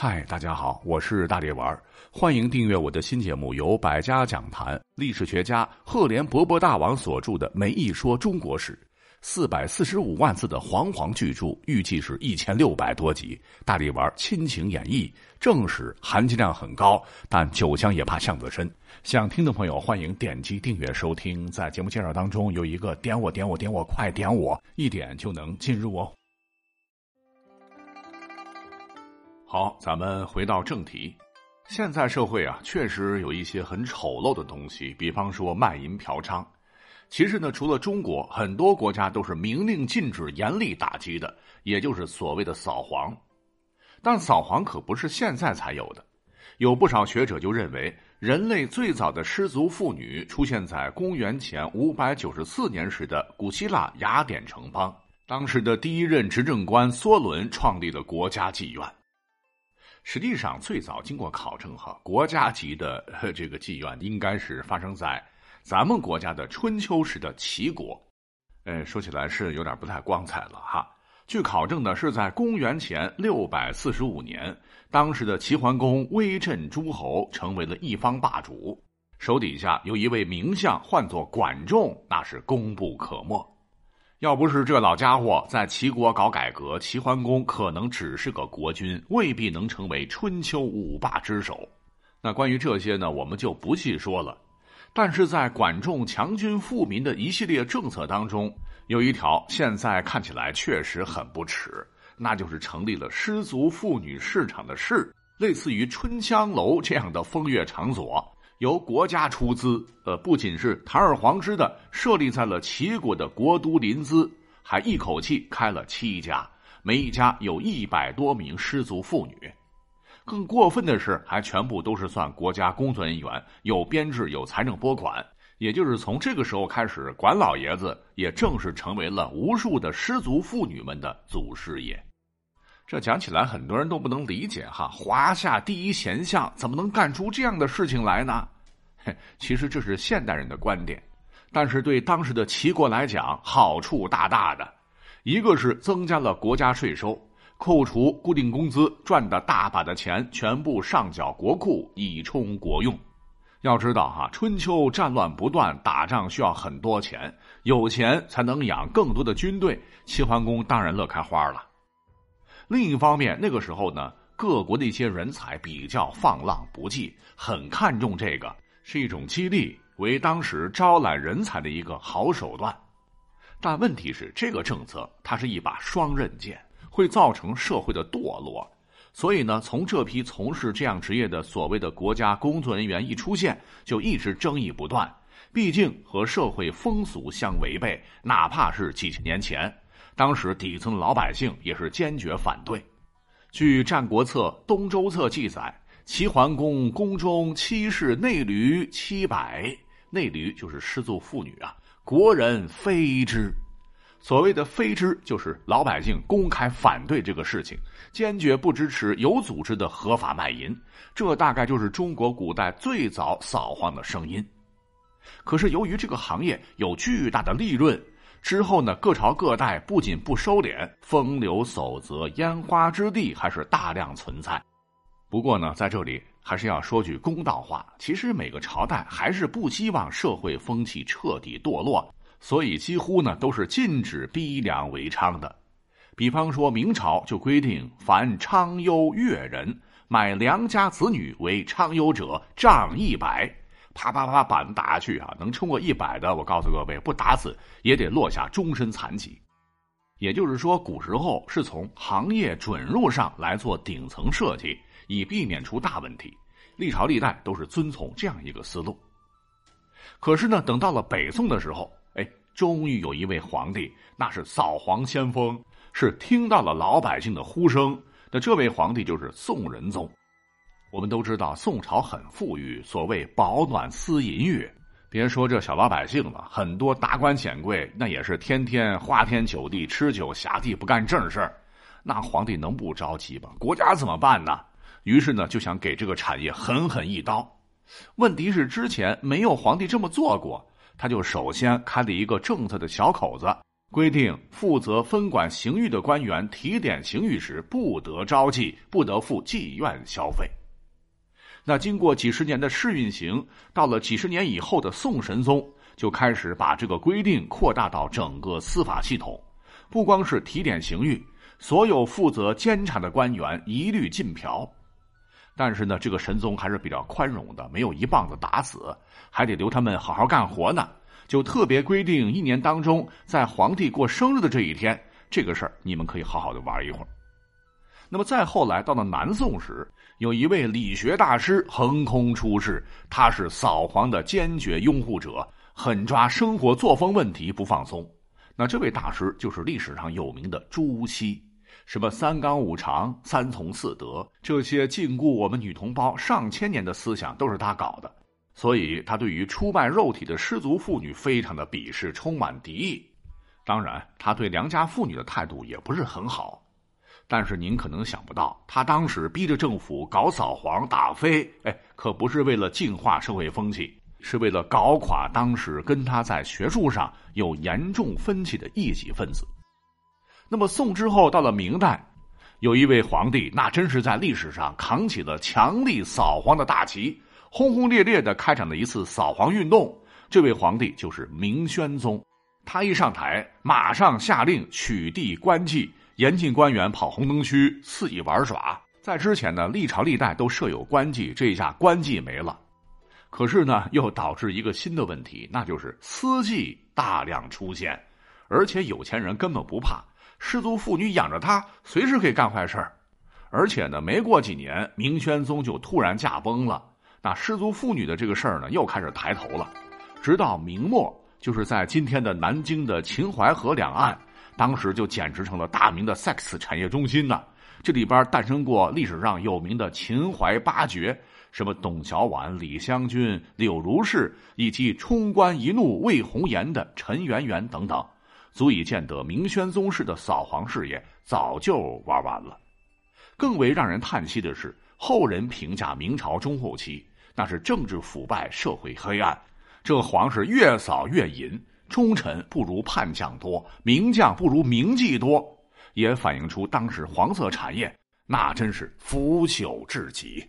嗨，大家好，我是大力丸，欢迎订阅我的新节目，由百家讲坛历史学家赫连勃勃大王所著的《梅一说中国史》，四百四十五万字的煌煌巨著，预计是一千六百多集。大力丸亲情演绎，正史含金量很高，但酒香也怕巷子深。想听的朋友欢迎点击订阅收听。在节目介绍当中有一个点我点我点我快点我，一点就能进入哦。好，咱们回到正题。现在社会啊，确实有一些很丑陋的东西，比方说卖淫嫖娼。其实呢，除了中国，很多国家都是明令禁止、严厉打击的，也就是所谓的扫黄。但扫黄可不是现在才有的。有不少学者就认为，人类最早的失足妇女出现在公元前五百九十四年时的古希腊雅典城邦。当时的第一任执政官梭伦创立了国家妓院。实际上，最早经过考证，哈，国家级的这个妓院应该是发生在咱们国家的春秋时的齐国。呃，说起来是有点不太光彩了哈。据考证呢，是在公元前六百四十五年，当时的齐桓公威震诸侯，成为了一方霸主，手底下有一位名相，唤作管仲，那是功不可没。要不是这老家伙在齐国搞改革，齐桓公可能只是个国君，未必能成为春秋五霸之首。那关于这些呢，我们就不细说了。但是在管仲强军富民的一系列政策当中，有一条现在看起来确实很不耻，那就是成立了失足妇女市场的市，类似于春香楼这样的风月场所。由国家出资，呃，不仅是堂而皇之的设立在了齐国的国都临淄，还一口气开了七家，每一家有一百多名失足妇女。更过分的是，还全部都是算国家工作人员，有编制，有财政拨款。也就是从这个时候开始，管老爷子也正式成为了无数的失足妇女们的祖师爷。这讲起来很多人都不能理解哈，华夏第一贤相怎么能干出这样的事情来呢？其实这是现代人的观点，但是对当时的齐国来讲，好处大大的。一个是增加了国家税收，扣除固定工资赚的大把的钱，全部上缴国库以充国用。要知道哈，春秋战乱不断，打仗需要很多钱，有钱才能养更多的军队。齐桓公当然乐开花了。另一方面，那个时候呢，各国的一些人才比较放浪不羁，很看重这个，是一种激励，为当时招揽人才的一个好手段。但问题是，这个政策它是一把双刃剑，会造成社会的堕落。所以呢，从这批从事这样职业的所谓的国家工作人员一出现，就一直争议不断。毕竟和社会风俗相违背，哪怕是几千年前。当时底层老百姓也是坚决反对。据《战国策·东周策》记载，齐桓公宫中妻室内驴七百，内驴就是失足妇女啊。国人非之，所谓的非之，就是老百姓公开反对这个事情，坚决不支持有组织的合法卖淫。这大概就是中国古代最早扫黄的声音。可是由于这个行业有巨大的利润。之后呢，各朝各代不仅不收敛，风流守则、烟花之地还是大量存在。不过呢，在这里还是要说句公道话，其实每个朝代还是不希望社会风气彻底堕落，所以几乎呢都是禁止逼良为娼的。比方说明朝就规定，凡娼优越人买良家子女为娼优者，杖一百。啪啪啪，板子打下去啊！能超过一百的，我告诉各位，不打死也得落下终身残疾。也就是说，古时候是从行业准入上来做顶层设计，以避免出大问题。历朝历代都是遵从这样一个思路。可是呢，等到了北宋的时候，哎，终于有一位皇帝，那是扫黄先锋，是听到了老百姓的呼声。那这位皇帝就是宋仁宗。我们都知道宋朝很富裕，所谓饱暖思淫欲。别说这小老百姓了，很多达官显贵那也是天天花天酒地、吃酒下地，不干正事那皇帝能不着急吗？国家怎么办呢？于是呢，就想给这个产业狠狠一刀。问题是之前没有皇帝这么做过，他就首先开了一个政策的小口子，规定负责分管刑狱的官员提点刑狱时，不得招妓，不得赴妓院消费。那经过几十年的试运行，到了几十年以后的宋神宗，就开始把这个规定扩大到整个司法系统，不光是提点刑狱，所有负责监察的官员一律禁嫖。但是呢，这个神宗还是比较宽容的，没有一棒子打死，还得留他们好好干活呢。就特别规定，一年当中在皇帝过生日的这一天，这个事儿你们可以好好的玩一会儿。那么再后来到了南宋时，有一位理学大师横空出世，他是扫黄的坚决拥护者，狠抓生活作风问题不放松。那这位大师就是历史上有名的朱熹，什么三纲五常、三从四德这些禁锢我们女同胞上千年的思想都是他搞的，所以他对于出卖肉体的失足妇女非常的鄙视，充满敌意。当然，他对良家妇女的态度也不是很好。但是您可能想不到，他当时逼着政府搞扫黄打非，哎，可不是为了净化社会风气，是为了搞垮当时跟他在学术上有严重分歧的异己分子。那么宋之后到了明代，有一位皇帝，那真是在历史上扛起了强力扫黄的大旗，轰轰烈烈的开展了一次扫黄运动。这位皇帝就是明宣宗，他一上台，马上下令取缔官妓。严禁官员跑红灯区肆意玩耍。在之前呢，历朝历代都设有官妓，这一下官妓没了，可是呢，又导致一个新的问题，那就是私妓大量出现，而且有钱人根本不怕，失足妇女养着他，随时可以干坏事而且呢，没过几年，明宣宗就突然驾崩了，那失足妇女的这个事儿呢，又开始抬头了。直到明末，就是在今天的南京的秦淮河两岸。当时就简直成了大明的 sex 产业中心呢。这里边诞生过历史上有名的秦淮八绝，什么董小宛、李香君、柳如是，以及冲冠一怒为红颜的陈圆圆等等，足以见得明宣宗室的扫黄事业早就玩完了。更为让人叹息的是，后人评价明朝中后期那是政治腐败、社会黑暗，这皇室越扫越淫。忠臣不如叛将多，名将不如名妓多，也反映出当时黄色产业那真是腐朽至极。